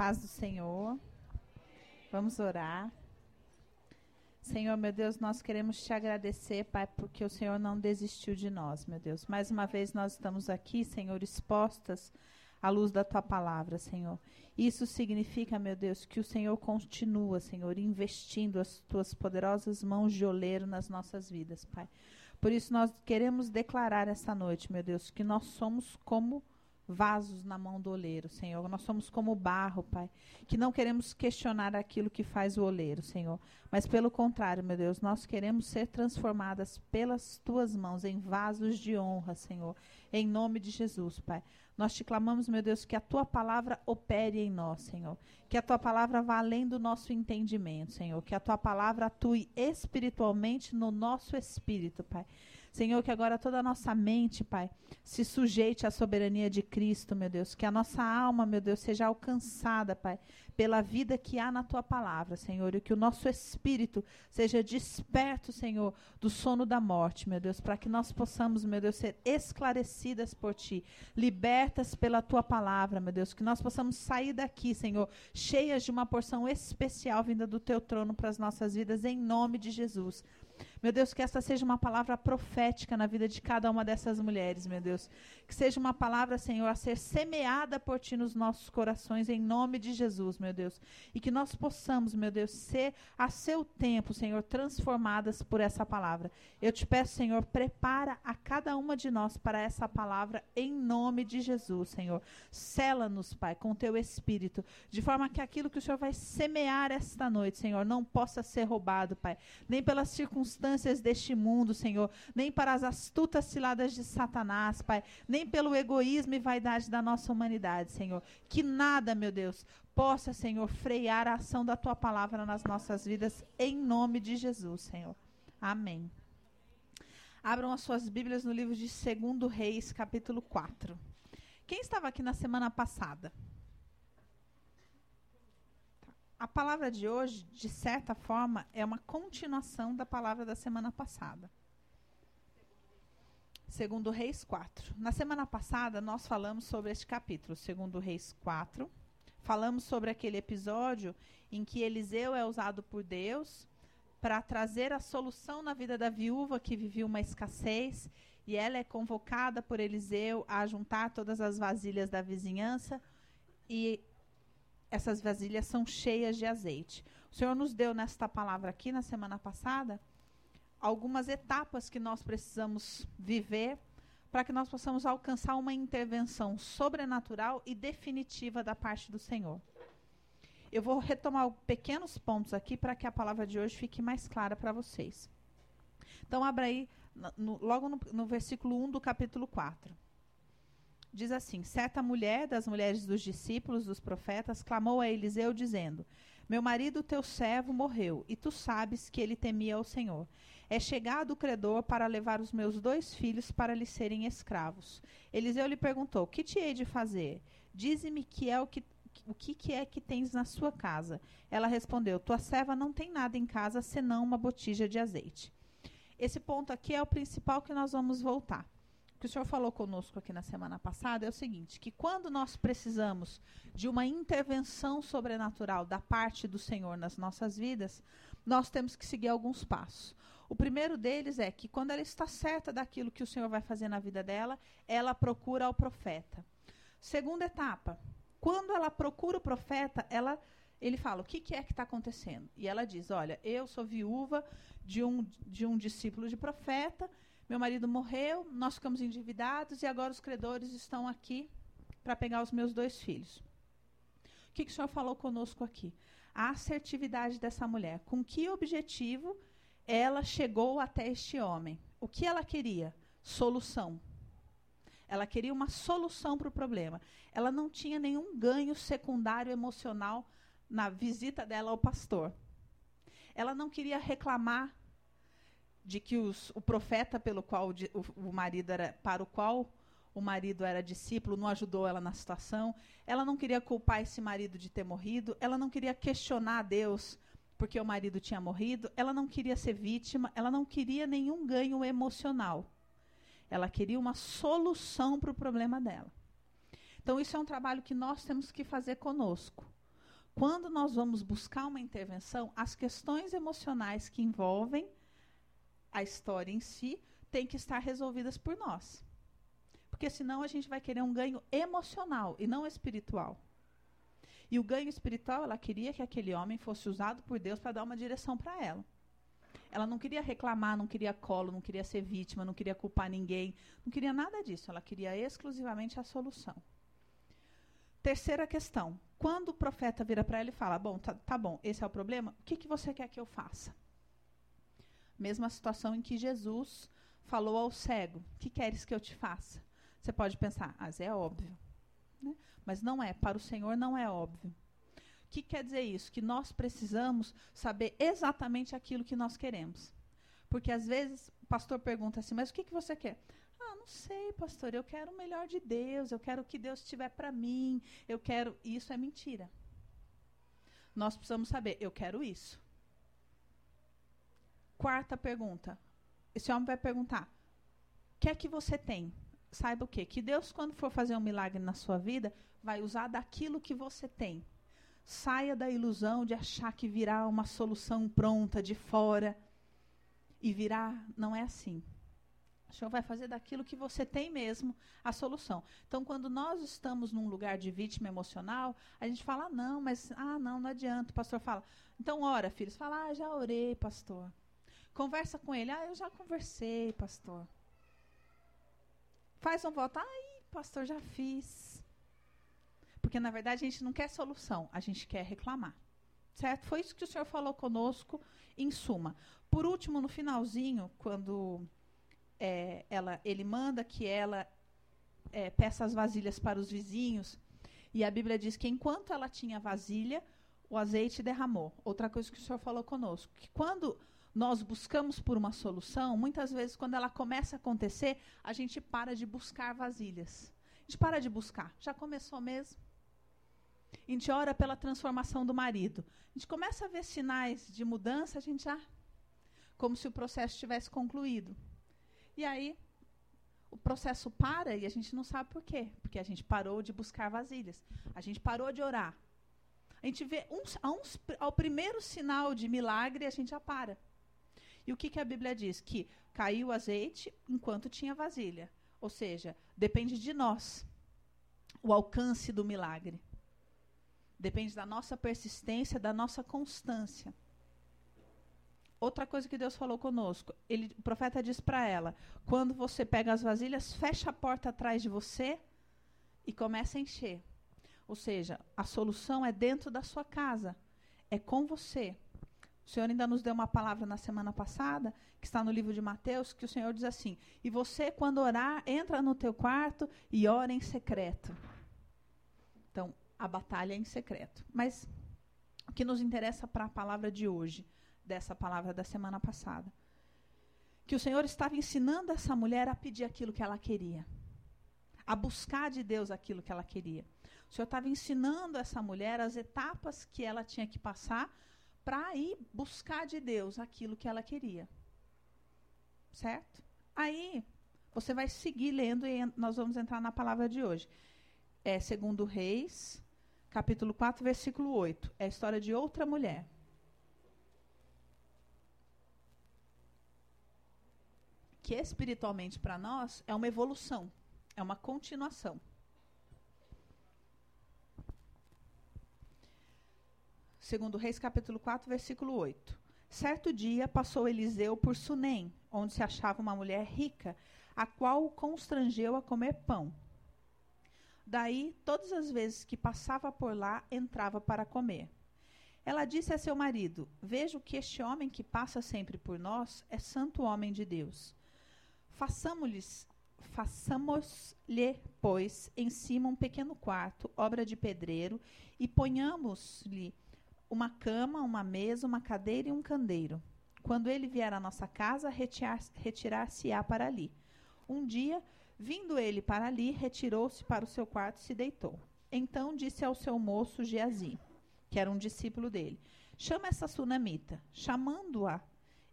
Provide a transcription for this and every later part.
paz do Senhor. Vamos orar. Senhor, meu Deus, nós queremos te agradecer, Pai, porque o Senhor não desistiu de nós, meu Deus. Mais uma vez nós estamos aqui, Senhor, expostas à luz da tua palavra, Senhor. Isso significa, meu Deus, que o Senhor continua, Senhor, investindo as tuas poderosas mãos de oleiro nas nossas vidas, Pai. Por isso nós queremos declarar esta noite, meu Deus, que nós somos como vasos na mão do oleiro, Senhor. Nós somos como barro, Pai, que não queremos questionar aquilo que faz o oleiro, Senhor. Mas pelo contrário, meu Deus, nós queremos ser transformadas pelas tuas mãos em vasos de honra, Senhor. Em nome de Jesus, Pai. Nós te clamamos, meu Deus, que a tua palavra opere em nós, Senhor. Que a tua palavra vá além do nosso entendimento, Senhor. Que a tua palavra atue espiritualmente no nosso espírito, Pai. Senhor, que agora toda a nossa mente, Pai, se sujeite à soberania de Cristo, meu Deus. Que a nossa alma, meu Deus, seja alcançada, Pai, pela vida que há na tua palavra, Senhor. E que o nosso espírito seja desperto, Senhor, do sono da morte, meu Deus, para que nós possamos, meu Deus, ser esclarecidas por ti, libertas pela tua palavra, meu Deus. Que nós possamos sair daqui, Senhor, cheias de uma porção especial vinda do teu trono para as nossas vidas, em nome de Jesus. Meu Deus, que esta seja uma palavra profética na vida de cada uma dessas mulheres, meu Deus. Que seja uma palavra, Senhor, a ser semeada por Ti nos nossos corações, em nome de Jesus, meu Deus. E que nós possamos, meu Deus, ser a seu tempo, Senhor, transformadas por essa palavra. Eu te peço, Senhor, prepara a cada uma de nós para essa palavra, em nome de Jesus, Senhor. Sela-nos, Pai, com Teu Espírito, de forma que aquilo que o Senhor vai semear esta noite, Senhor, não possa ser roubado, Pai, nem pelas circunstâncias circunstâncias deste mundo, Senhor, nem para as astutas ciladas de Satanás, Pai, nem pelo egoísmo e vaidade da nossa humanidade, Senhor. Que nada, meu Deus, possa, Senhor, frear a ação da tua palavra nas nossas vidas, em nome de Jesus, Senhor. Amém. Abram as suas Bíblias no livro de 2 Reis, capítulo 4. Quem estava aqui na semana passada? A palavra de hoje, de certa forma, é uma continuação da palavra da semana passada. Segundo Reis 4. Na semana passada, nós falamos sobre este capítulo, segundo Reis 4. Falamos sobre aquele episódio em que Eliseu é usado por Deus para trazer a solução na vida da viúva que vivia uma escassez e ela é convocada por Eliseu a juntar todas as vasilhas da vizinhança e essas vasilhas são cheias de azeite. O Senhor nos deu nesta palavra aqui na semana passada algumas etapas que nós precisamos viver para que nós possamos alcançar uma intervenção sobrenatural e definitiva da parte do Senhor. Eu vou retomar pequenos pontos aqui para que a palavra de hoje fique mais clara para vocês. Então, abra aí, no, logo no, no versículo 1 do capítulo 4 diz assim: Certa mulher das mulheres dos discípulos dos profetas clamou a Eliseu, dizendo: Meu marido, teu servo, morreu, e tu sabes que ele temia ao Senhor. É chegado o credor para levar os meus dois filhos para lhe serem escravos. Eliseu lhe perguntou: Que te hei de fazer? Dize-me que é o que o que, que, é que tens na sua casa? Ela respondeu: Tua serva não tem nada em casa senão uma botija de azeite. Esse ponto aqui é o principal que nós vamos voltar que o senhor falou conosco aqui na semana passada é o seguinte: que quando nós precisamos de uma intervenção sobrenatural da parte do Senhor nas nossas vidas, nós temos que seguir alguns passos. O primeiro deles é que quando ela está certa daquilo que o Senhor vai fazer na vida dela, ela procura o profeta. Segunda etapa, quando ela procura o profeta, ela ele fala: O que, que é que está acontecendo? E ela diz: Olha, eu sou viúva de um, de um discípulo de profeta meu marido morreu, nós ficamos endividados e agora os credores estão aqui para pegar os meus dois filhos. O que, que o senhor falou conosco aqui? A assertividade dessa mulher. Com que objetivo ela chegou até este homem? O que ela queria? Solução. Ela queria uma solução para o problema. Ela não tinha nenhum ganho secundário emocional na visita dela ao pastor. Ela não queria reclamar de que os, o profeta pelo qual o, o marido era para o qual o marido era discípulo não ajudou ela na situação. Ela não queria culpar esse marido de ter morrido. Ela não queria questionar Deus porque o marido tinha morrido. Ela não queria ser vítima. Ela não queria nenhum ganho emocional. Ela queria uma solução para o problema dela. Então, isso é um trabalho que nós temos que fazer conosco. quando nós vamos buscar uma intervenção, as questões emocionais que envolvem a história em si têm que estar resolvidas por nós. Porque senão a gente vai querer um ganho emocional e não espiritual. E o ganho espiritual, ela queria que aquele homem fosse usado por Deus para dar uma direção para ela. Ela não queria reclamar, não queria colo, não queria ser vítima, não queria culpar ninguém, não queria nada disso. Ela queria exclusivamente a solução. Terceira questão. Quando o profeta vira para ela e fala: Bom, tá, tá, bom, esse é o problema, o que, que você quer que eu faça? Mesma situação em que Jesus falou ao cego: que queres que eu te faça? Você pode pensar: Ah, é óbvio. Né? Mas não é. Para o Senhor não é óbvio. O que quer dizer isso? Que nós precisamos saber exatamente aquilo que nós queremos. Porque às vezes o pastor pergunta assim: Mas o que, que você quer? Ah, não sei, pastor. Eu quero o melhor de Deus. Eu quero o que Deus tiver para mim. Eu quero. Isso é mentira. Nós precisamos saber: Eu quero isso. Quarta pergunta. Esse homem vai perguntar: O que é que você tem? Saiba o quê? Que Deus, quando for fazer um milagre na sua vida, vai usar daquilo que você tem. Saia da ilusão de achar que virá uma solução pronta de fora. E virá, não é assim. O Senhor vai fazer daquilo que você tem mesmo a solução. Então, quando nós estamos num lugar de vítima emocional, a gente fala, ah, não, mas, ah, não, não adianta. O pastor fala, então ora, filhos. Fala, ah, já orei, pastor. Conversa com ele, ah, eu já conversei, pastor. Faz um voto, ai, pastor, já fiz. Porque, na verdade, a gente não quer solução, a gente quer reclamar. Certo? Foi isso que o Senhor falou conosco, em suma. Por último, no finalzinho, quando é, ela, ele manda que ela é, peça as vasilhas para os vizinhos, e a Bíblia diz que enquanto ela tinha vasilha, o azeite derramou. Outra coisa que o Senhor falou conosco, que quando nós buscamos por uma solução, muitas vezes, quando ela começa a acontecer, a gente para de buscar vasilhas. A gente para de buscar. Já começou mesmo? A gente ora pela transformação do marido. A gente começa a ver sinais de mudança, a gente já. Como se o processo tivesse concluído. E aí, o processo para e a gente não sabe por quê. Porque a gente parou de buscar vasilhas. A gente parou de orar. A gente vê uns, uns, ao primeiro sinal de milagre, a gente já para. E o que, que a Bíblia diz? Que caiu o azeite enquanto tinha vasilha. Ou seja, depende de nós o alcance do milagre. Depende da nossa persistência, da nossa constância. Outra coisa que Deus falou conosco, ele, o profeta diz para ela: quando você pega as vasilhas, fecha a porta atrás de você e começa a encher. Ou seja, a solução é dentro da sua casa, é com você. O Senhor ainda nos deu uma palavra na semana passada, que está no livro de Mateus, que o Senhor diz assim: E você, quando orar, entra no teu quarto e ora em secreto. Então, a batalha é em secreto. Mas o que nos interessa para a palavra de hoje, dessa palavra da semana passada, que o Senhor estava ensinando essa mulher a pedir aquilo que ela queria, a buscar de Deus aquilo que ela queria. O Senhor estava ensinando essa mulher as etapas que ela tinha que passar para ir buscar de Deus aquilo que ela queria. Certo? Aí, você vai seguir lendo e nós vamos entrar na palavra de hoje. É segundo Reis, capítulo 4, versículo 8. É a história de outra mulher. Que espiritualmente para nós é uma evolução, é uma continuação. Segundo Reis, capítulo 4, versículo 8. Certo dia passou Eliseu por Sunem, onde se achava uma mulher rica, a qual o constrangeu a comer pão. Daí, todas as vezes que passava por lá, entrava para comer. Ela disse a seu marido: Vejo que este homem que passa sempre por nós é santo homem de Deus. Façamos-lhes façamos-lhe, pois, em cima um pequeno quarto, obra de pedreiro, e ponhamos-lhe uma cama, uma mesa, uma cadeira e um candeiro. Quando ele vier à nossa casa, retirar-se-á para ali. Um dia, vindo ele para ali, retirou-se para o seu quarto e se deitou. Então disse ao seu moço Geazi, que era um discípulo dele: Chama essa sunamita. Chamando-a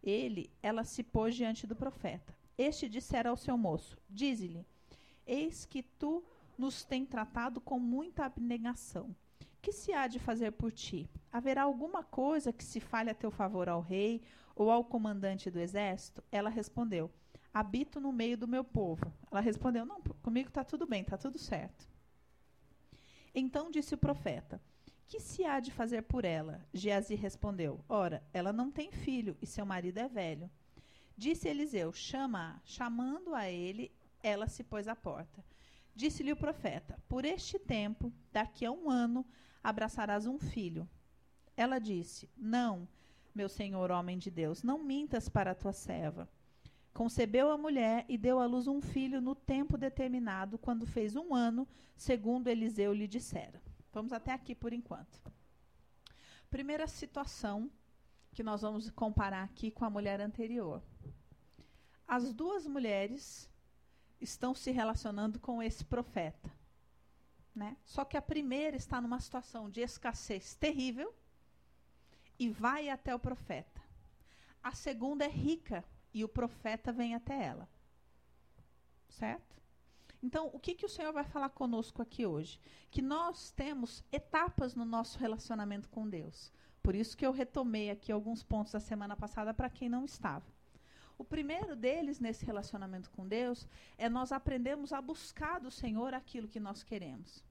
ele, ela se pôs diante do profeta. Este dissera ao seu moço: Dize-lhe: Eis que tu nos tem tratado com muita abnegação Que se há de fazer por ti? Haverá alguma coisa que se fale a teu favor ao rei ou ao comandante do exército? Ela respondeu: Habito no meio do meu povo. Ela respondeu: Não, comigo está tudo bem, está tudo certo. Então disse o profeta: Que se há de fazer por ela? Geazi respondeu: Ora, ela não tem filho e seu marido é velho. Disse Eliseu: Chama-a. Chamando a ele, ela se pôs à porta. Disse-lhe o profeta: Por este tempo, daqui a um ano, abraçarás um filho. Ela disse: Não, meu senhor, homem de Deus, não mintas para a tua serva. Concebeu a mulher e deu à luz um filho no tempo determinado, quando fez um ano, segundo Eliseu lhe dissera. Vamos até aqui por enquanto. Primeira situação que nós vamos comparar aqui com a mulher anterior. As duas mulheres estão se relacionando com esse profeta. Né? Só que a primeira está numa situação de escassez terrível e vai até o profeta. A segunda é rica e o profeta vem até ela. Certo? Então, o que, que o Senhor vai falar conosco aqui hoje? Que nós temos etapas no nosso relacionamento com Deus. Por isso que eu retomei aqui alguns pontos da semana passada para quem não estava. O primeiro deles nesse relacionamento com Deus é nós aprendemos a buscar do Senhor aquilo que nós queremos.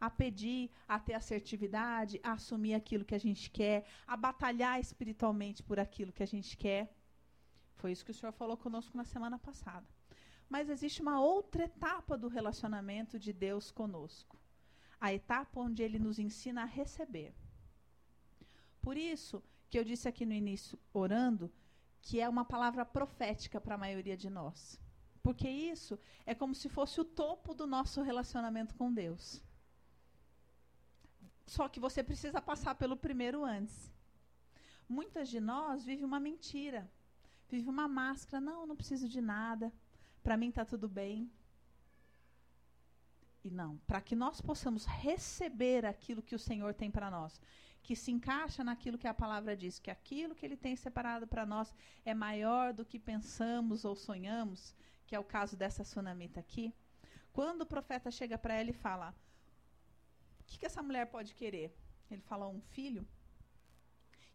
A pedir, a ter assertividade, a assumir aquilo que a gente quer, a batalhar espiritualmente por aquilo que a gente quer. Foi isso que o Senhor falou conosco na semana passada. Mas existe uma outra etapa do relacionamento de Deus conosco. A etapa onde ele nos ensina a receber. Por isso que eu disse aqui no início, orando, que é uma palavra profética para a maioria de nós. Porque isso é como se fosse o topo do nosso relacionamento com Deus. Só que você precisa passar pelo primeiro antes. Muitas de nós vivem uma mentira, vive uma máscara. Não, não preciso de nada. Para mim está tudo bem. E não, para que nós possamos receber aquilo que o Senhor tem para nós que se encaixa naquilo que a palavra diz, que aquilo que ele tem separado para nós é maior do que pensamos ou sonhamos, que é o caso dessa sunamita aqui. Quando o profeta chega para ela e fala: O que, que essa mulher pode querer? Ele fala: Um filho.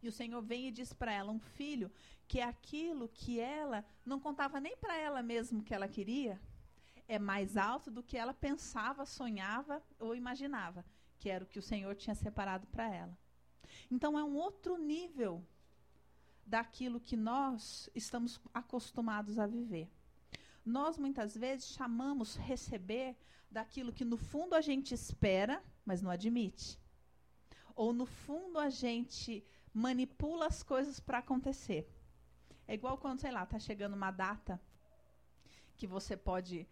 E o Senhor vem e diz para ela: Um filho, que é aquilo que ela não contava nem para ela mesmo que ela queria, é mais alto do que ela pensava, sonhava ou imaginava, que era o que o Senhor tinha separado para ela. Então é um outro nível daquilo que nós estamos acostumados a viver. Nós muitas vezes chamamos receber daquilo que no fundo a gente espera, mas não admite. Ou no fundo a gente manipula as coisas para acontecer. É igual quando, sei lá, está chegando uma data que você pode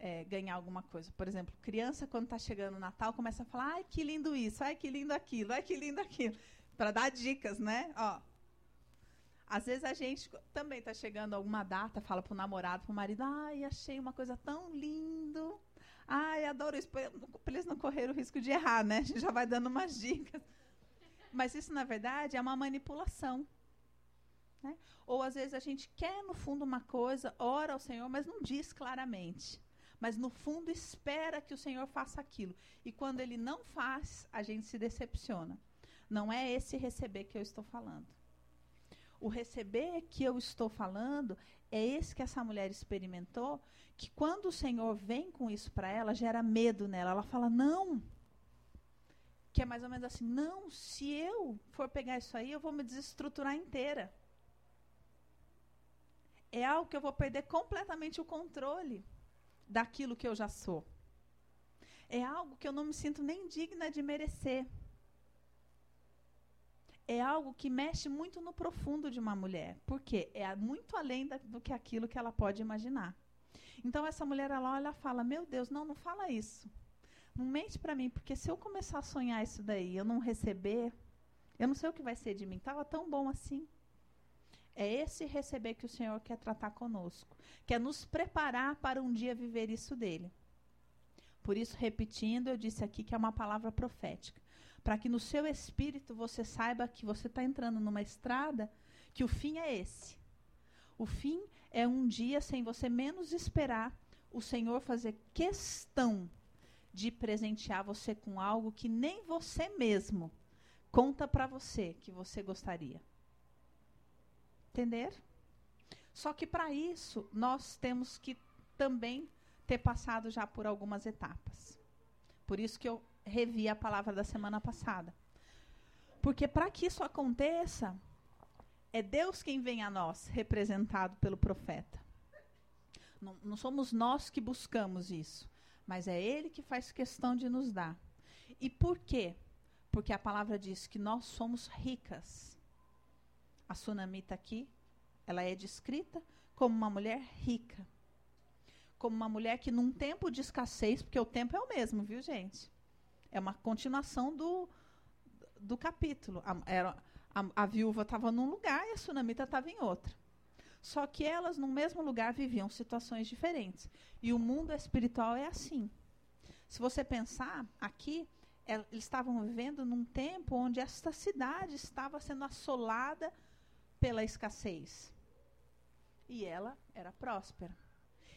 é, ganhar alguma coisa. Por exemplo, criança, quando está chegando o Natal, começa a falar: ai, que lindo isso, ai, que lindo aquilo, ai, que lindo aquilo para dar dicas, né? Ó, às vezes a gente também está chegando alguma data, fala para o namorado, para o marido, ai, achei uma coisa tão lindo. Ai, adoro isso, para eles não correrem o risco de errar, né? A gente já vai dando umas dicas. Mas isso, na verdade, é uma manipulação. Né? Ou às vezes a gente quer, no fundo, uma coisa, ora ao Senhor, mas não diz claramente. Mas no fundo espera que o Senhor faça aquilo. E quando ele não faz, a gente se decepciona. Não é esse receber que eu estou falando. O receber que eu estou falando é esse que essa mulher experimentou, que quando o Senhor vem com isso para ela, gera medo nela. Ela fala: "Não". Que é mais ou menos assim: "Não, se eu for pegar isso aí, eu vou me desestruturar inteira". É algo que eu vou perder completamente o controle daquilo que eu já sou. É algo que eu não me sinto nem digna de merecer é algo que mexe muito no profundo de uma mulher. Porque é muito além da, do que aquilo que ela pode imaginar. Então essa mulher ela olha fala: "Meu Deus, não, não fala isso. Não mente para mim, porque se eu começar a sonhar isso daí, eu não receber, eu não sei o que vai ser de mim. Tava tão bom assim." É esse receber que o Senhor quer tratar conosco, quer nos preparar para um dia viver isso dele. Por isso, repetindo, eu disse aqui que é uma palavra profética para que no seu espírito você saiba que você está entrando numa estrada que o fim é esse. O fim é um dia sem você menos esperar o Senhor fazer questão de presentear você com algo que nem você mesmo conta para você que você gostaria. Entender? Só que para isso nós temos que também ter passado já por algumas etapas. Por isso que eu revi a palavra da semana passada. Porque para que isso aconteça, é Deus quem vem a nós, representado pelo profeta. Não, não somos nós que buscamos isso, mas é Ele que faz questão de nos dar. E por quê? Porque a palavra diz que nós somos ricas. A Sunamita aqui, ela é descrita como uma mulher rica. Como uma mulher que, num tempo de escassez, porque o tempo é o mesmo, viu, gente? É uma continuação do, do capítulo. A, era, a, a viúva estava num lugar e a Sunamita estava em outro. Só que elas, no mesmo lugar, viviam situações diferentes. E o mundo espiritual é assim. Se você pensar, aqui, é, eles estavam vivendo num tempo onde esta cidade estava sendo assolada pela escassez. E ela era próspera.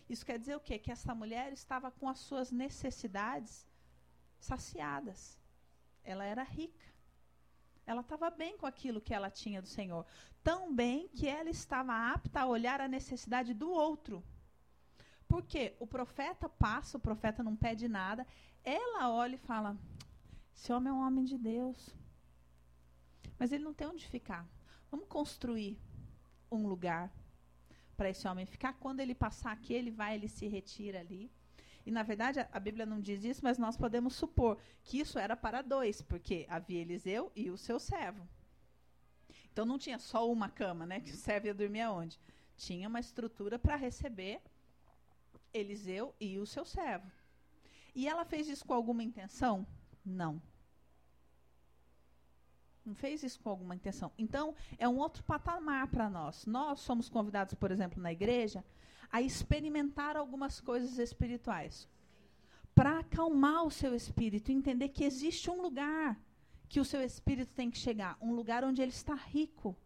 Isso quer dizer o quê? Que essa mulher estava com as suas necessidades saciadas. Ela era rica. Ela estava bem com aquilo que ela tinha do Senhor. Tão bem que ela estava apta a olhar a necessidade do outro. Porque o profeta passa, o profeta não pede nada. Ela olha e fala: Esse homem é um homem de Deus. Mas ele não tem onde ficar. Vamos construir um lugar para esse homem ficar. Quando ele passar aqui, ele vai, ele se retira ali. E, na verdade, a, Bíblia não diz isso, mas nós podemos supor que isso era para dois, porque havia Eliseu e o seu servo. Então, não tinha só uma cama, né? Que o servo ia dormir aonde? Tinha uma estrutura para receber Eliseu e o seu servo. E ela fez isso com alguma intenção? Não. Não fez isso com alguma intenção. Então, é um outro patamar para nós. Nós somos convidados, por exemplo, na igreja, a experimentar algumas coisas espirituais. Para acalmar o seu espírito, entender que existe um lugar que o seu espírito tem que chegar um lugar onde ele está rico.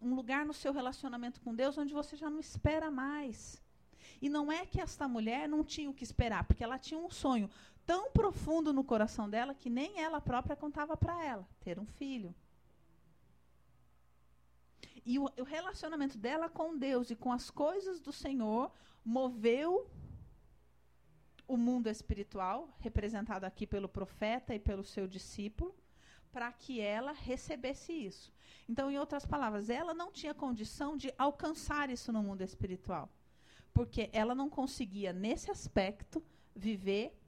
Um lugar no seu relacionamento com Deus onde você já não espera mais. E não é que esta mulher não tinha o que esperar, porque ela tinha um sonho tão profundo no coração dela que nem ela própria contava para ela ter um filho. E o, o relacionamento dela com Deus e com as coisas do Senhor moveu o mundo espiritual, representado aqui pelo profeta e pelo seu discípulo, para que ela recebesse isso. Então, em outras palavras, ela não tinha condição de alcançar isso no mundo espiritual, porque ela não conseguia, nesse aspecto, viver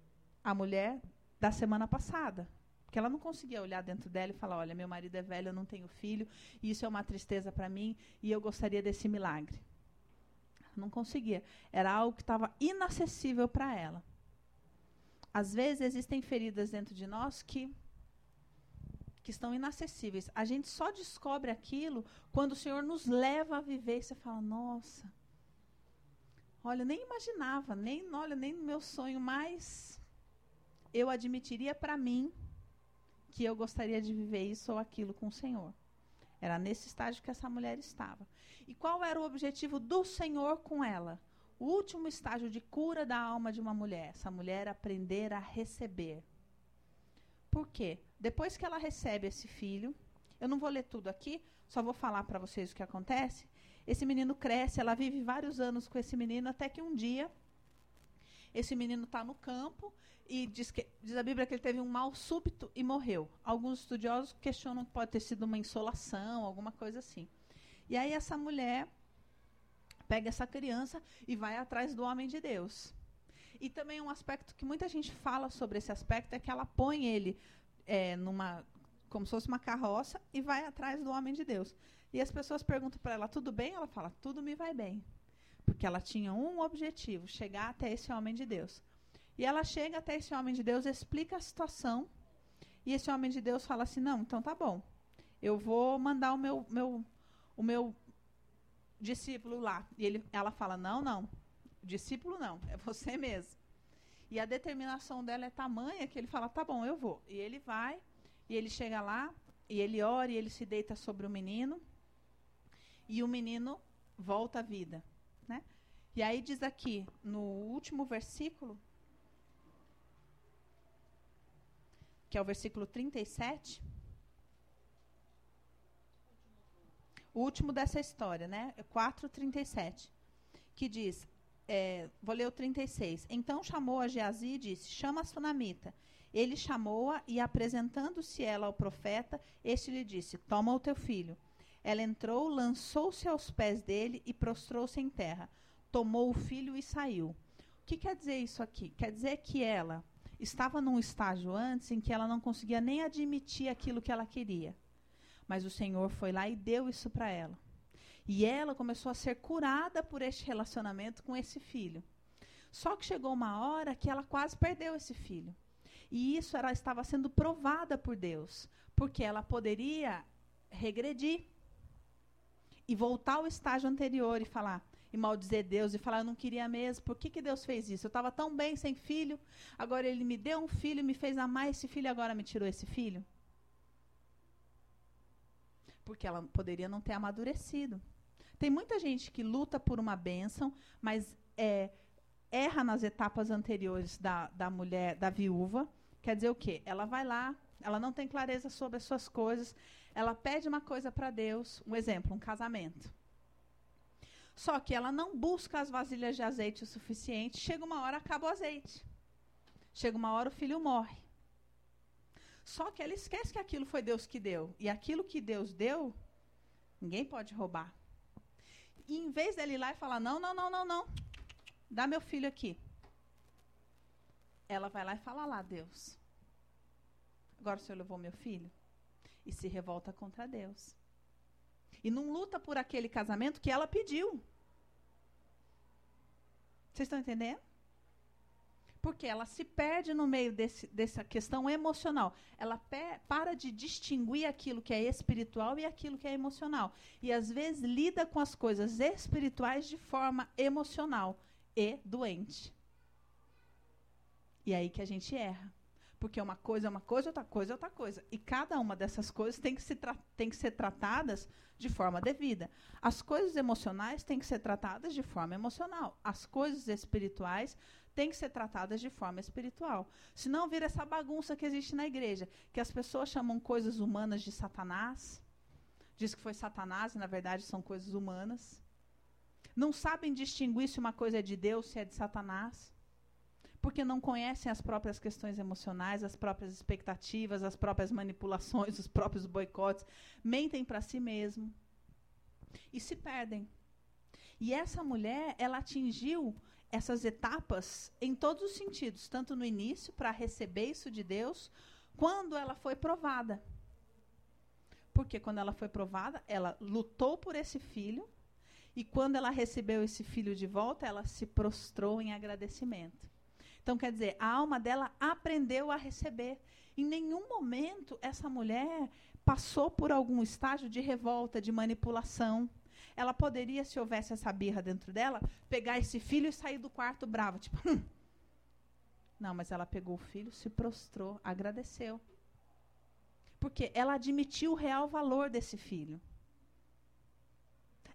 a mulher da semana passada. Porque ela não conseguia olhar dentro dela e falar: olha, meu marido é velho, eu não tenho filho, e isso é uma tristeza para mim, e eu gostaria desse milagre. Não conseguia. Era algo que estava inacessível para ela. Às vezes existem feridas dentro de nós que que estão inacessíveis. A gente só descobre aquilo quando o Senhor nos leva a viver e você fala: "Nossa, olha, nem imaginava, nem, olha, nem no meu sonho mais eu admitiria para mim que eu gostaria de viver isso ou aquilo com o Senhor. Era nesse estágio que essa mulher estava. E qual era o objetivo do Senhor com ela? O último estágio de cura da alma de uma mulher. Essa mulher aprender a receber. Por quê? Depois que ela recebe esse filho, eu não vou ler tudo aqui, só vou falar para vocês o que acontece. Esse menino cresce, ela vive vários anos com esse menino, até que um dia esse menino está no campo e diz, que, diz a Bíblia que ele teve um mal súbito e morreu. Alguns estudiosos questionam que pode ter sido uma insolação, alguma coisa assim. E aí essa mulher pega essa criança e vai atrás do homem de Deus. E também um aspecto que muita gente fala sobre esse aspecto é que ela põe ele é, numa como se fosse uma carroça e vai atrás do homem de Deus. E as pessoas perguntam para ela: "Tudo bem?" Ela fala: "Tudo me vai bem". Porque ela tinha um objetivo: chegar até esse homem de Deus. E ela chega até esse homem de Deus, explica a situação. E esse homem de Deus fala assim: Não, então tá bom. Eu vou mandar o meu, meu, o meu discípulo lá. E ele, ela fala: Não, não. Discípulo não, é você mesmo. E a determinação dela é tamanha que ele fala: Tá bom, eu vou. E ele vai, e ele chega lá, e ele ora, e ele se deita sobre o menino. E o menino volta à vida. Né? E aí diz aqui, no último versículo, que é o versículo 37. O último dessa história, né? 4:37, que diz, é, vou ler o 36. Então chamou a Geazi e disse: Chama a sunamita. Ele chamou-a e, apresentando-se ela ao profeta, este lhe disse: Toma o teu filho. Ela entrou, lançou-se aos pés dele e prostrou-se em terra. Tomou o filho e saiu. O que quer dizer isso aqui? Quer dizer que ela estava num estágio antes em que ela não conseguia nem admitir aquilo que ela queria. Mas o Senhor foi lá e deu isso para ela. E ela começou a ser curada por este relacionamento com esse filho. Só que chegou uma hora que ela quase perdeu esse filho. E isso ela estava sendo provada por Deus, porque ela poderia regredir e voltar ao estágio anterior e falar e maldizer Deus e falar eu não queria mesmo. Por que, que Deus fez isso? Eu estava tão bem sem filho, agora ele me deu um filho, me fez amar esse filho, agora me tirou esse filho. Porque ela poderia não ter amadurecido. Tem muita gente que luta por uma bênção, mas é, erra nas etapas anteriores da, da mulher, da viúva. Quer dizer o quê? Ela vai lá, ela não tem clareza sobre as suas coisas, ela pede uma coisa para Deus, um exemplo, um casamento. Só que ela não busca as vasilhas de azeite o suficiente, chega uma hora, acaba o azeite. Chega uma hora, o filho morre. Só que ela esquece que aquilo foi Deus que deu. E aquilo que Deus deu, ninguém pode roubar. E em vez dele ir lá e falar: não, não, não, não, não, dá meu filho aqui. Ela vai lá e fala lá, Deus. Agora o senhor levou meu filho? E se revolta contra Deus. E não luta por aquele casamento que ela pediu. Vocês estão entendendo? Porque ela se perde no meio desse, dessa questão emocional. Ela para de distinguir aquilo que é espiritual e aquilo que é emocional. E às vezes lida com as coisas espirituais de forma emocional e doente. E é aí que a gente erra. Porque uma coisa é uma coisa, outra coisa é outra coisa. E cada uma dessas coisas tem que, se tem que ser tratadas de forma devida. As coisas emocionais têm que ser tratadas de forma emocional. As coisas espirituais têm que ser tratadas de forma espiritual. Senão vira essa bagunça que existe na igreja, que as pessoas chamam coisas humanas de Satanás. Diz que foi Satanás e na verdade são coisas humanas. Não sabem distinguir se uma coisa é de Deus, se é de Satanás porque não conhecem as próprias questões emocionais, as próprias expectativas, as próprias manipulações, os próprios boicotes, mentem para si mesmo e se perdem. E essa mulher, ela atingiu essas etapas em todos os sentidos, tanto no início para receber isso de Deus, quando ela foi provada. Porque quando ela foi provada, ela lutou por esse filho, e quando ela recebeu esse filho de volta, ela se prostrou em agradecimento. Então, quer dizer, a alma dela aprendeu a receber. Em nenhum momento essa mulher passou por algum estágio de revolta, de manipulação. Ela poderia, se houvesse essa birra dentro dela, pegar esse filho e sair do quarto brava, tipo, hum. não, mas ela pegou o filho, se prostrou, agradeceu. Porque ela admitiu o real valor desse filho.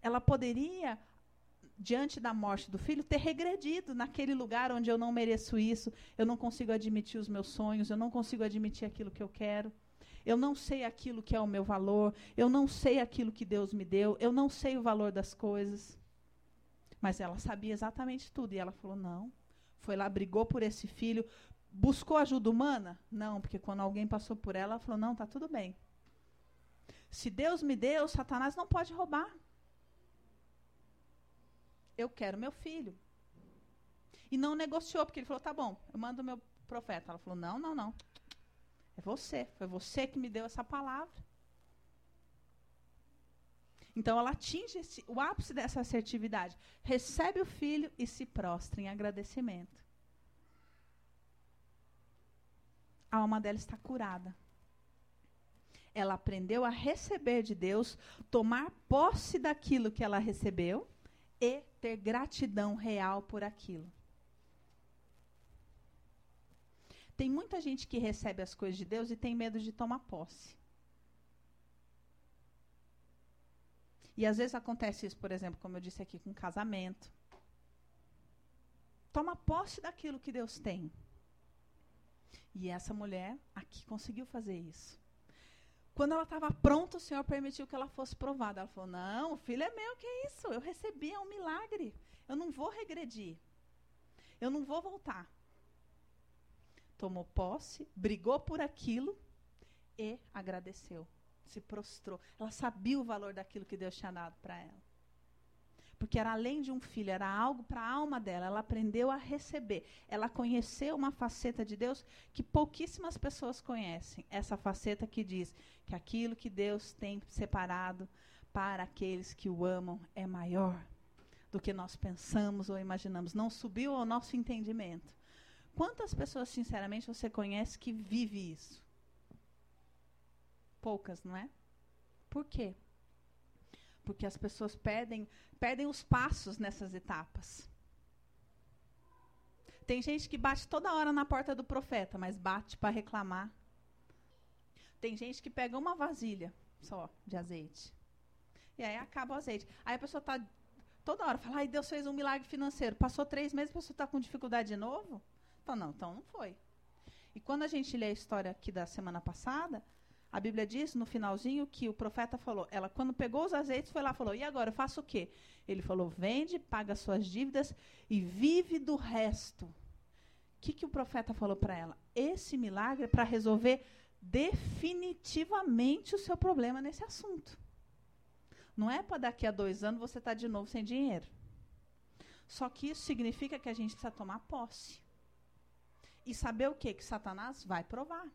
Ela poderia diante da morte do filho, ter regredido naquele lugar onde eu não mereço isso, eu não consigo admitir os meus sonhos, eu não consigo admitir aquilo que eu quero, eu não sei aquilo que é o meu valor, eu não sei aquilo que Deus me deu, eu não sei o valor das coisas. Mas ela sabia exatamente tudo e ela falou: não. Foi lá, brigou por esse filho, buscou ajuda humana? Não, porque quando alguém passou por ela, ela falou: não, tá tudo bem. Se Deus me deu, Satanás não pode roubar eu quero meu filho. E não negociou, porque ele falou, tá bom, eu mando meu profeta. Ela falou, não, não, não. É você, foi você que me deu essa palavra. Então ela atinge esse, o ápice dessa assertividade. Recebe o filho e se prostra em agradecimento. A alma dela está curada. Ela aprendeu a receber de Deus, tomar posse daquilo que ela recebeu e ter gratidão real por aquilo. Tem muita gente que recebe as coisas de Deus e tem medo de tomar posse. E às vezes acontece isso, por exemplo, como eu disse aqui, com casamento. Toma posse daquilo que Deus tem. E essa mulher aqui conseguiu fazer isso. Quando ela estava pronta, o Senhor permitiu que ela fosse provada. Ela falou: Não, o filho é meu, que isso? Eu recebi, é um milagre. Eu não vou regredir. Eu não vou voltar. Tomou posse, brigou por aquilo e agradeceu. Se prostrou. Ela sabia o valor daquilo que Deus tinha dado para ela porque era além de um filho, era algo para a alma dela. Ela aprendeu a receber. Ela conheceu uma faceta de Deus que pouquíssimas pessoas conhecem. Essa faceta que diz que aquilo que Deus tem separado para aqueles que o amam é maior do que nós pensamos ou imaginamos. Não subiu ao nosso entendimento. Quantas pessoas, sinceramente, você conhece que vive isso? Poucas, não é? Por quê? Porque as pessoas perdem perdem os passos nessas etapas. Tem gente que bate toda hora na porta do profeta, mas bate para reclamar. Tem gente que pega uma vasilha só de azeite. E aí acaba o azeite. Aí a pessoa está toda hora, fala, ai, Deus fez um milagre financeiro. Passou três meses, a pessoa está com dificuldade de novo? Então, não, então não foi. E quando a gente lê a história aqui da semana passada, a Bíblia diz no finalzinho que o profeta falou, ela quando pegou os azeites foi lá e falou: "E agora eu faço o quê?" Ele falou: "Vende, paga suas dívidas e vive do resto." O que que o profeta falou para ela? Esse milagre é para resolver definitivamente o seu problema nesse assunto. Não é para daqui a dois anos você estar tá de novo sem dinheiro. Só que isso significa que a gente precisa tomar posse. E saber o que? Que Satanás vai provar.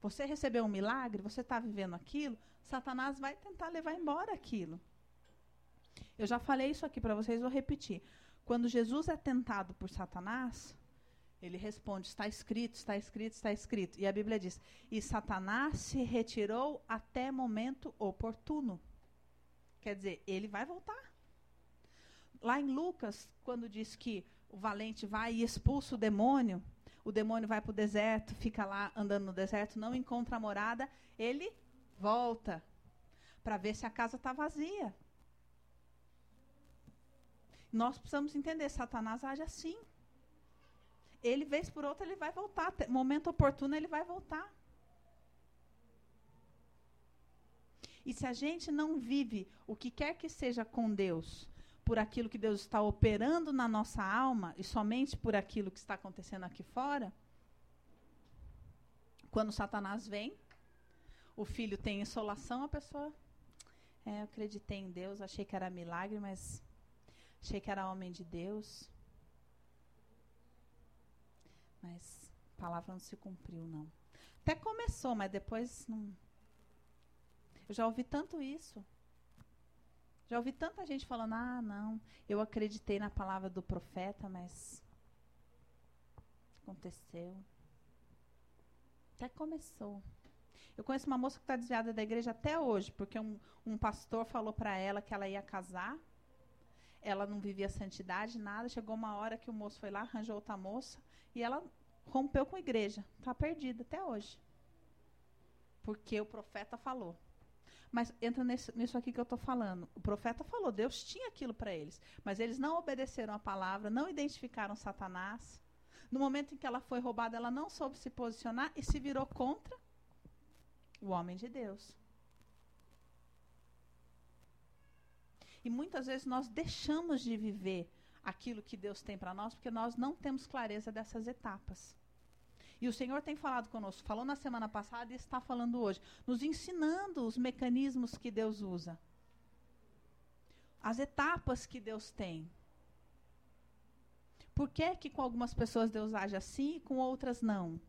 Você recebeu um milagre, você está vivendo aquilo, Satanás vai tentar levar embora aquilo. Eu já falei isso aqui para vocês, vou repetir. Quando Jesus é tentado por Satanás, ele responde: está escrito, está escrito, está escrito. E a Bíblia diz: e Satanás se retirou até momento oportuno. Quer dizer, ele vai voltar. Lá em Lucas, quando diz que o valente vai e expulsa o demônio, o demônio vai para o deserto, fica lá andando no deserto, não encontra a morada, ele volta para ver se a casa está vazia. Nós precisamos entender, Satanás age assim. Ele, vez por outra, ele vai voltar. Momento oportuno, ele vai voltar. E se a gente não vive o que quer que seja com Deus, por aquilo que Deus está operando na nossa alma e somente por aquilo que está acontecendo aqui fora, quando Satanás vem, o filho tem insolação, a pessoa. É, eu acreditei em Deus, achei que era milagre, mas achei que era homem de Deus. Mas a palavra não se cumpriu, não. Até começou, mas depois não. Eu já ouvi tanto isso. Já ouvi tanta gente falando: ah, não, eu acreditei na palavra do profeta, mas aconteceu. Até começou. Eu conheço uma moça que está desviada da igreja até hoje, porque um, um pastor falou para ela que ela ia casar. Ela não vivia santidade, nada. Chegou uma hora que o moço foi lá, arranjou outra moça, e ela rompeu com a igreja. Está perdida até hoje. Porque o profeta falou. Mas entra nesse, nisso aqui que eu estou falando. O profeta falou, Deus tinha aquilo para eles. Mas eles não obedeceram a palavra, não identificaram Satanás. No momento em que ela foi roubada, ela não soube se posicionar e se virou contra o homem de Deus. E muitas vezes nós deixamos de viver aquilo que Deus tem para nós porque nós não temos clareza dessas etapas. E o Senhor tem falado conosco, falou na semana passada e está falando hoje, nos ensinando os mecanismos que Deus usa. As etapas que Deus tem. Por que, que com algumas pessoas Deus age assim e com outras não?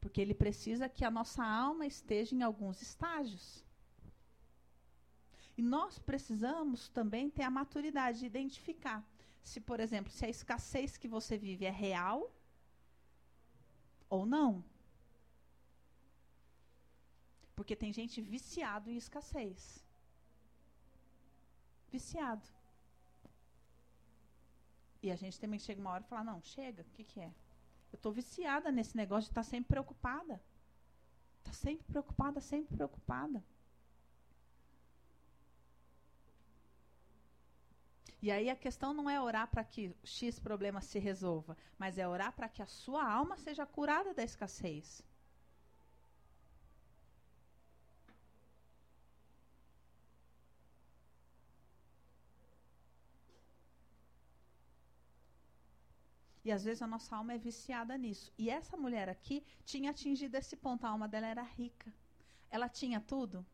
Porque Ele precisa que a nossa alma esteja em alguns estágios. E nós precisamos também ter a maturidade de identificar se, por exemplo, se a escassez que você vive é real ou não. Porque tem gente viciado em escassez. Viciado. E a gente também chega uma hora e fala, não, chega, o que, que é? Eu estou viciada nesse negócio de estar tá sempre preocupada. Está sempre preocupada, sempre preocupada. E aí a questão não é orar para que X problema se resolva, mas é orar para que a sua alma seja curada da escassez. E às vezes a nossa alma é viciada nisso. E essa mulher aqui tinha atingido esse ponto. A alma dela era rica. Ela tinha tudo?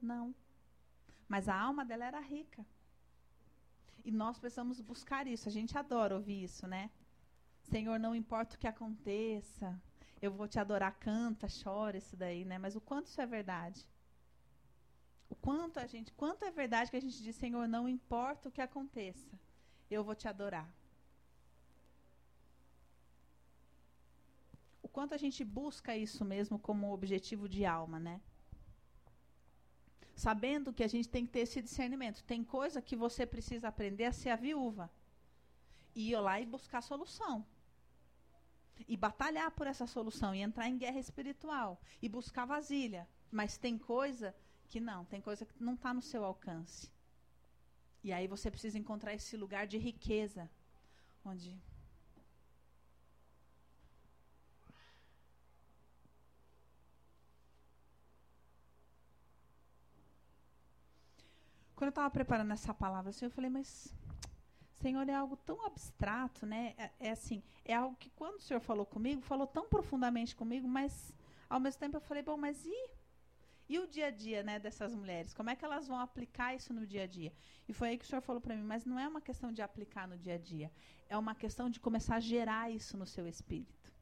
Não. Mas a alma dela era rica. E nós precisamos buscar isso. A gente adora ouvir isso, né? Senhor, não importa o que aconteça, eu vou te adorar, canta, chora, isso daí, né? Mas o quanto isso é verdade? O quanto a gente, quanto é verdade que a gente diz, Senhor, não importa o que aconteça, eu vou te adorar. O quanto a gente busca isso mesmo como objetivo de alma, né? Sabendo que a gente tem que ter esse discernimento. Tem coisa que você precisa aprender a ser a viúva. E ir lá e buscar solução. E batalhar por essa solução. E entrar em guerra espiritual. E buscar vasilha. Mas tem coisa que não. Tem coisa que não está no seu alcance. E aí você precisa encontrar esse lugar de riqueza. Onde Quando eu estava preparando essa palavra, assim, eu falei, mas Senhor é algo tão abstrato, né? É, é, assim, é algo que quando o Senhor falou comigo, falou tão profundamente comigo, mas ao mesmo tempo eu falei, bom, mas e e o dia a dia, né, dessas mulheres? Como é que elas vão aplicar isso no dia a dia? E foi aí que o Senhor falou para mim, mas não é uma questão de aplicar no dia a dia, é uma questão de começar a gerar isso no seu espírito.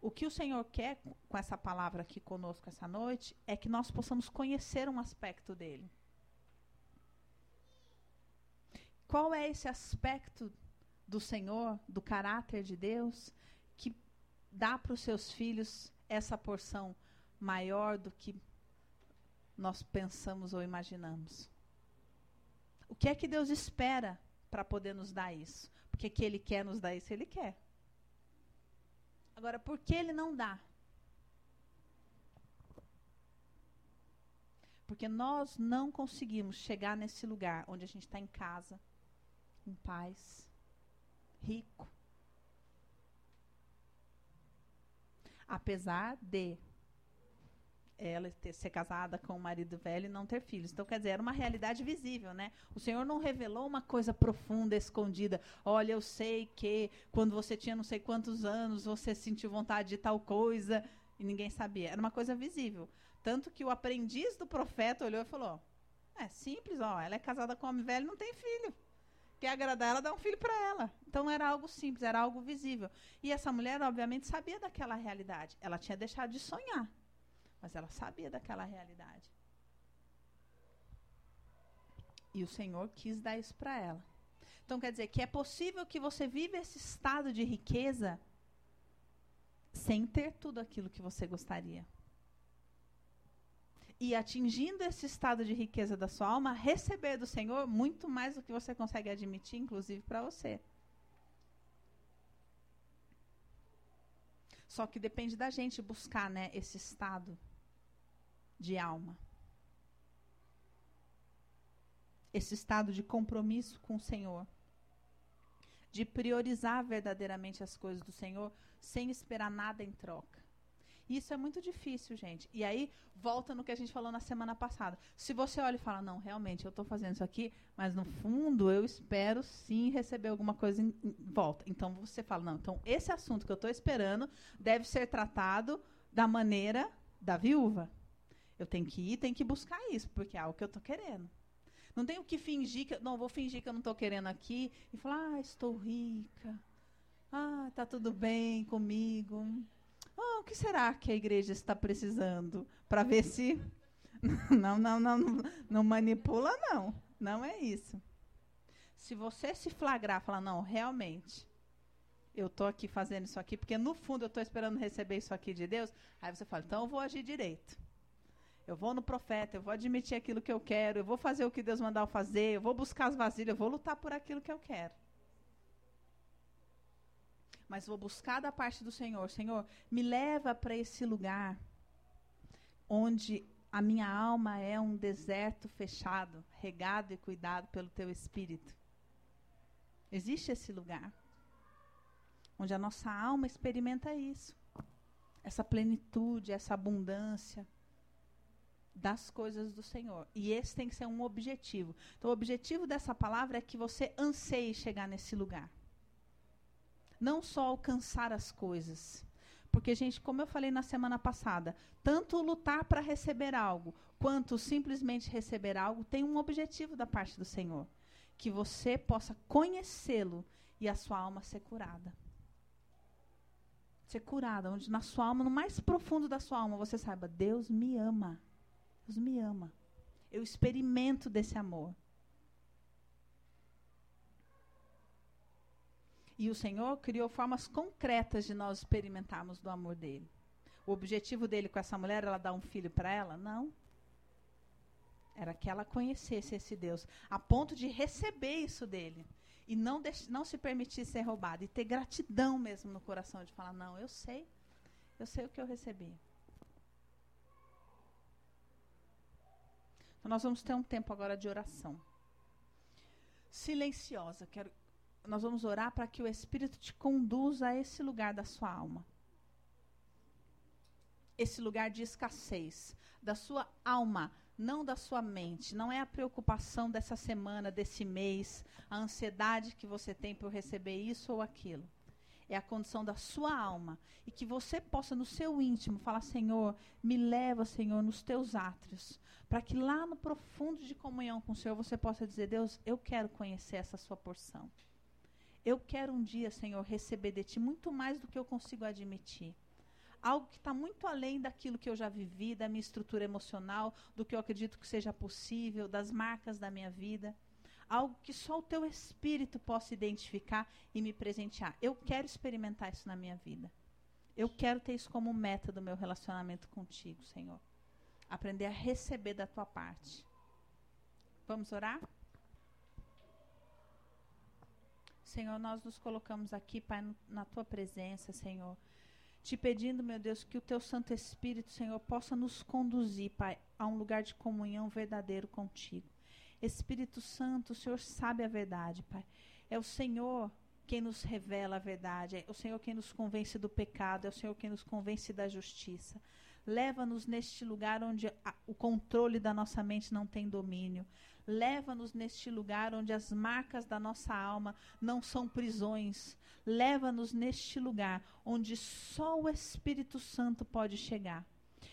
O que o Senhor quer com essa palavra aqui conosco essa noite é que nós possamos conhecer um aspecto dele. Qual é esse aspecto do Senhor, do caráter de Deus, que dá para os seus filhos essa porção maior do que nós pensamos ou imaginamos? O que é que Deus espera para poder nos dar isso? Porque que Ele quer nos dar isso, Ele quer. Agora, por que Ele não dá? Porque nós não conseguimos chegar nesse lugar onde a gente está em casa, em paz, rico. Apesar de ela ter, ser casada com um marido velho e não ter filhos. Então, quer dizer, era uma realidade visível, né? O Senhor não revelou uma coisa profunda, escondida. Olha, eu sei que quando você tinha não sei quantos anos, você sentiu vontade de tal coisa e ninguém sabia. Era uma coisa visível. Tanto que o aprendiz do profeta olhou e falou: É simples, ó, ela é casada com um homem velho não tem filho quer agradar ela, dá um filho para ela. Então era algo simples, era algo visível. E essa mulher, obviamente, sabia daquela realidade. Ela tinha deixado de sonhar, mas ela sabia daquela realidade. E o Senhor quis dar isso para ela. Então quer dizer que é possível que você viva esse estado de riqueza sem ter tudo aquilo que você gostaria e atingindo esse estado de riqueza da sua alma, receber do Senhor muito mais do que você consegue admitir, inclusive para você. Só que depende da gente buscar, né, esse estado de alma. Esse estado de compromisso com o Senhor. De priorizar verdadeiramente as coisas do Senhor sem esperar nada em troca. Isso é muito difícil, gente. E aí, volta no que a gente falou na semana passada. Se você olha e fala, não, realmente, eu estou fazendo isso aqui, mas no fundo eu espero sim receber alguma coisa em, volta. Então você fala, não, então esse assunto que eu estou esperando deve ser tratado da maneira da viúva. Eu tenho que ir, tenho que buscar isso, porque é algo que eu estou querendo. Não tenho que fingir que. Não, vou fingir que eu não estou querendo aqui e falar, ah, estou rica. Ah, tá tudo bem comigo que será que a igreja está precisando? Para ver se. Não, não, não, não manipula, não. Não é isso. Se você se flagrar, falar, não, realmente, eu estou aqui fazendo isso aqui, porque no fundo eu estou esperando receber isso aqui de Deus, aí você fala, então eu vou agir direito. Eu vou no profeta, eu vou admitir aquilo que eu quero, eu vou fazer o que Deus mandar eu fazer, eu vou buscar as vasilhas, eu vou lutar por aquilo que eu quero mas vou buscar da parte do Senhor. Senhor, me leva para esse lugar onde A minha alma é um deserto fechado, regado e cuidado pelo teu espírito. Existe esse lugar onde a nossa alma experimenta isso. Essa plenitude, essa abundância das coisas do Senhor. E esse tem que ser um objetivo. Então, o objetivo dessa palavra é que você anseie chegar nesse lugar. Não só alcançar as coisas. Porque, gente, como eu falei na semana passada, tanto lutar para receber algo, quanto simplesmente receber algo, tem um objetivo da parte do Senhor. Que você possa conhecê-lo e a sua alma ser curada. Ser curada, onde na sua alma, no mais profundo da sua alma, você saiba, Deus me ama. Deus me ama. Eu experimento desse amor. E o Senhor criou formas concretas de nós experimentarmos do amor dele. O objetivo dele com essa mulher era dar um filho para ela? Não. Era que ela conhecesse esse Deus, a ponto de receber isso dele. E não, não se permitir ser roubada. E ter gratidão mesmo no coração de falar: não, eu sei. Eu sei o que eu recebi. Então, nós vamos ter um tempo agora de oração. Silenciosa. Quero, nós vamos orar para que o Espírito te conduza a esse lugar da sua alma. Esse lugar de escassez, da sua alma, não da sua mente. Não é a preocupação dessa semana, desse mês, a ansiedade que você tem por receber isso ou aquilo é a condição da sua alma. E que você possa, no seu íntimo, falar: Senhor, me leva, Senhor, nos teus átrios. Para que lá no profundo de comunhão com o Senhor você possa dizer: Deus, eu quero conhecer essa sua porção. Eu quero um dia, Senhor, receber de ti muito mais do que eu consigo admitir. Algo que está muito além daquilo que eu já vivi, da minha estrutura emocional, do que eu acredito que seja possível, das marcas da minha vida algo que só o teu espírito possa identificar e me presentear. Eu quero experimentar isso na minha vida. Eu quero ter isso como meta do meu relacionamento contigo, Senhor. Aprender a receber da tua parte. Vamos orar? Senhor, nós nos colocamos aqui, Pai, na tua presença, Senhor. Te pedindo, meu Deus, que o teu Santo Espírito, Senhor, possa nos conduzir, Pai, a um lugar de comunhão verdadeiro contigo. Espírito Santo, o Senhor sabe a verdade, Pai. É o Senhor quem nos revela a verdade, é o Senhor quem nos convence do pecado, é o Senhor quem nos convence da justiça. Leva-nos neste lugar onde a, o controle da nossa mente não tem domínio. Leva-nos neste lugar onde as marcas da nossa alma não são prisões. Leva-nos neste lugar onde só o Espírito Santo pode chegar.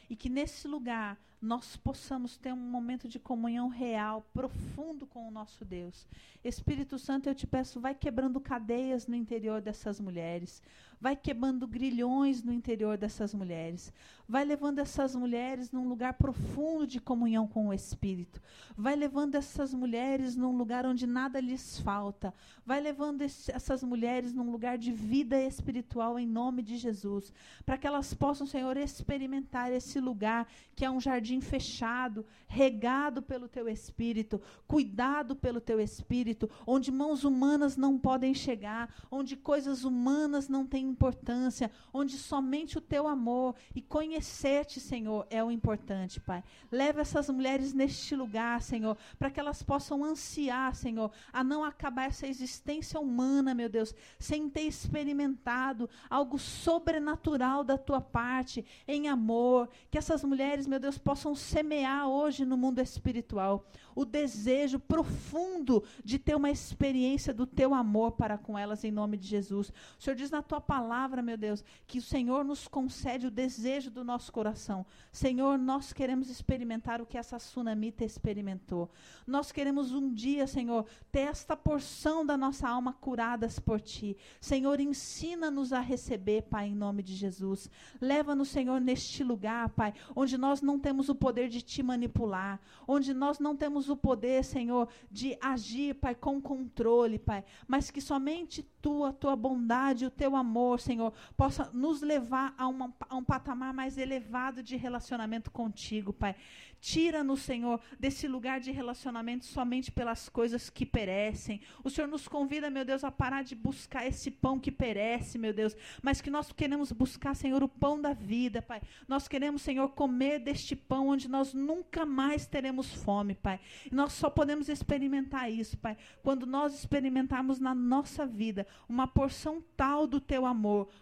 E que nesse lugar nós possamos ter um momento de comunhão real, profundo com o nosso Deus. Espírito Santo, eu te peço, vai quebrando cadeias no interior dessas mulheres, vai quebrando grilhões no interior dessas mulheres, vai levando essas mulheres num lugar profundo de comunhão com o Espírito, vai levando essas mulheres num lugar onde nada lhes falta, vai levando esse, essas mulheres num lugar de vida espiritual em nome de Jesus, para que elas possam, Senhor, experimentar esse lugar que é um jardim fechado, regado pelo teu Espírito, cuidado pelo teu Espírito, onde mãos humanas não podem chegar, onde coisas humanas não têm importância, onde somente o teu amor e conhecer-te, Senhor, é o importante, Pai. Leva essas mulheres neste lugar, Senhor, para que elas possam ansiar, Senhor, a não acabar essa existência humana, meu Deus, sem ter experimentado algo sobrenatural da tua parte, em amor. Que essas mulheres, meu Deus, possam semear hoje no mundo espiritual o desejo profundo de ter uma experiência do teu amor para com elas, em nome de Jesus. O Senhor diz na tua palavra, meu Deus, que o Senhor nos concede o desejo do nosso coração. Senhor, nós queremos experimentar o que essa sunamita experimentou. Nós queremos um dia, Senhor, ter esta porção da nossa alma curadas por ti. Senhor, ensina-nos a receber, Pai, em nome de Jesus. Leva-nos, Senhor, neste lugar, Pai, onde nós não temos o poder de te manipular, onde nós não temos o poder, Senhor, de agir, Pai, com controle, Pai, mas que somente tu, a tua bondade, o teu amor, Senhor, possa nos levar a, uma, a um patamar mais elevado de relacionamento contigo, Pai. Tira-nos, Senhor, desse lugar de relacionamento somente pelas coisas que perecem. O Senhor nos convida, meu Deus, a parar de buscar esse pão que perece, meu Deus, mas que nós queremos buscar, Senhor, o pão da vida, Pai. Nós queremos, Senhor, comer deste pão onde nós nunca mais teremos fome, Pai. Nós só podemos experimentar isso, Pai, quando nós experimentarmos na nossa vida uma porção tal do teu amor,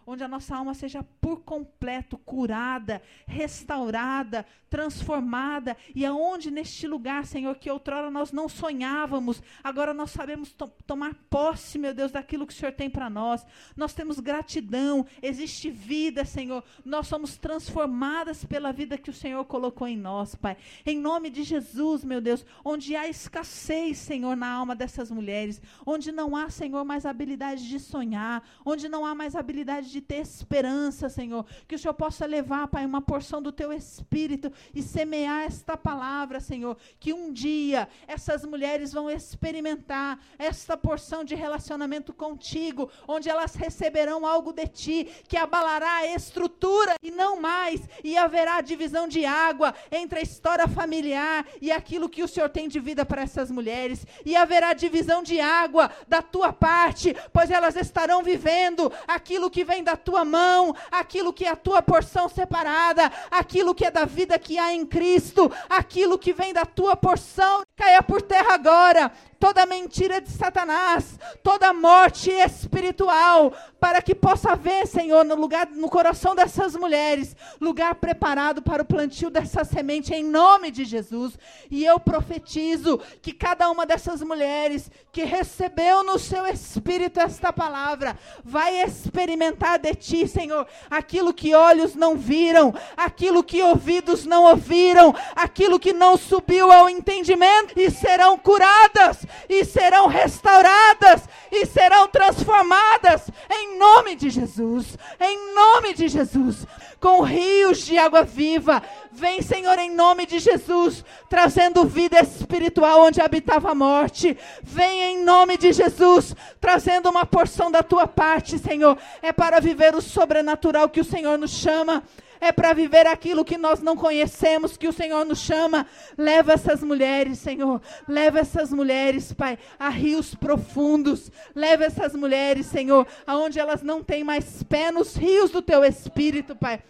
onde a nossa alma seja por completo curada, restaurada, transformada, e aonde neste lugar, Senhor, que outrora nós não sonhávamos, agora nós sabemos to tomar posse, meu Deus, daquilo que o Senhor tem para nós. Nós temos gratidão, existe vida, Senhor. Nós somos transformadas pela vida que o Senhor colocou em nós, Pai. Em nome de Jesus, meu Deus, onde há escassez, Senhor, na alma dessas mulheres, onde não há, Senhor, mais habilidade de sonhar, onde não há mais habilidade de ter esperança, Senhor, que o Senhor possa levar, Pai, uma porção do teu espírito e semear esta palavra, Senhor, que um dia essas mulheres vão experimentar esta porção de relacionamento contigo, onde elas receberão algo de ti que abalará a estrutura e não mais, e haverá divisão de água entre a história familiar e aquilo que o Senhor tem de vida para essas mulheres, e haverá divisão de água da tua parte, pois elas estarão vivendo aquilo que vem da tua mão, aquilo que é a tua porção separada, aquilo que é da vida que há em Cristo, aquilo que vem da tua porção, caia por terra agora, toda mentira de Satanás, toda morte espiritual, para que possa haver, Senhor, no lugar, no coração dessas mulheres, lugar preparado para o plantio dessa semente em nome de Jesus. E eu profetizo que cada uma dessas mulheres que recebeu no seu espírito esta palavra, vai experimentar de ti, Senhor, aquilo que olhos não viram, aquilo que ouvidos não ouviram, aquilo que não subiu ao entendimento e serão curadas e serão restauradas e serão transformadas em nome de Jesus. Em nome de Jesus. Com rios de água viva. Vem, Senhor, em nome de Jesus, trazendo vida espiritual onde habitava a morte. Vem em nome de Jesus, trazendo uma porção da tua parte, Senhor. É para viver o sobrenatural que o Senhor nos chama é para viver aquilo que nós não conhecemos, que o Senhor nos chama. Leva essas mulheres, Senhor. Leva essas mulheres, Pai, a rios profundos. Leva essas mulheres, Senhor, aonde elas não têm mais pé nos rios do teu espírito, Pai.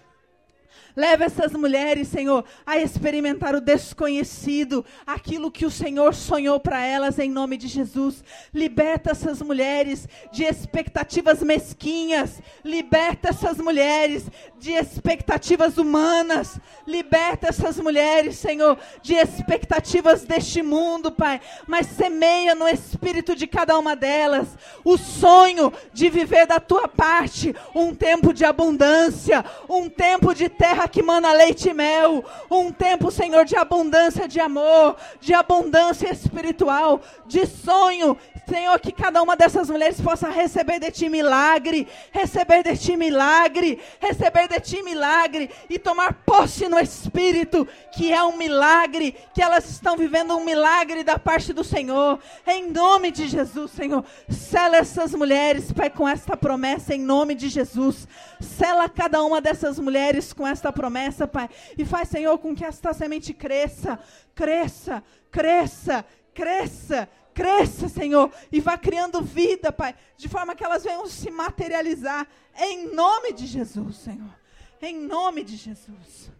Leva essas mulheres, Senhor, a experimentar o desconhecido, aquilo que o Senhor sonhou para elas em nome de Jesus. Liberta essas mulheres de expectativas mesquinhas. Liberta essas mulheres de expectativas humanas. Liberta essas mulheres, Senhor, de expectativas deste mundo, Pai. Mas semeia no espírito de cada uma delas o sonho de viver da tua parte um tempo de abundância, um tempo de terra terra que mana leite e mel. Um tempo, Senhor, de abundância de amor, de abundância espiritual, de sonho. Senhor, que cada uma dessas mulheres possa receber de ti milagre, receber de ti milagre, receber de ti milagre e tomar posse no Espírito, que é um milagre, que elas estão vivendo um milagre da parte do Senhor. Em nome de Jesus, Senhor, sela essas mulheres, Pai, com esta promessa, em nome de Jesus. Sela cada uma dessas mulheres com esta promessa, Pai. E faz, Senhor, com que esta semente cresça, cresça, cresça, cresça, cresça, Senhor. E vá criando vida, Pai. De forma que elas venham se materializar. Em nome de Jesus, Senhor. Em nome de Jesus.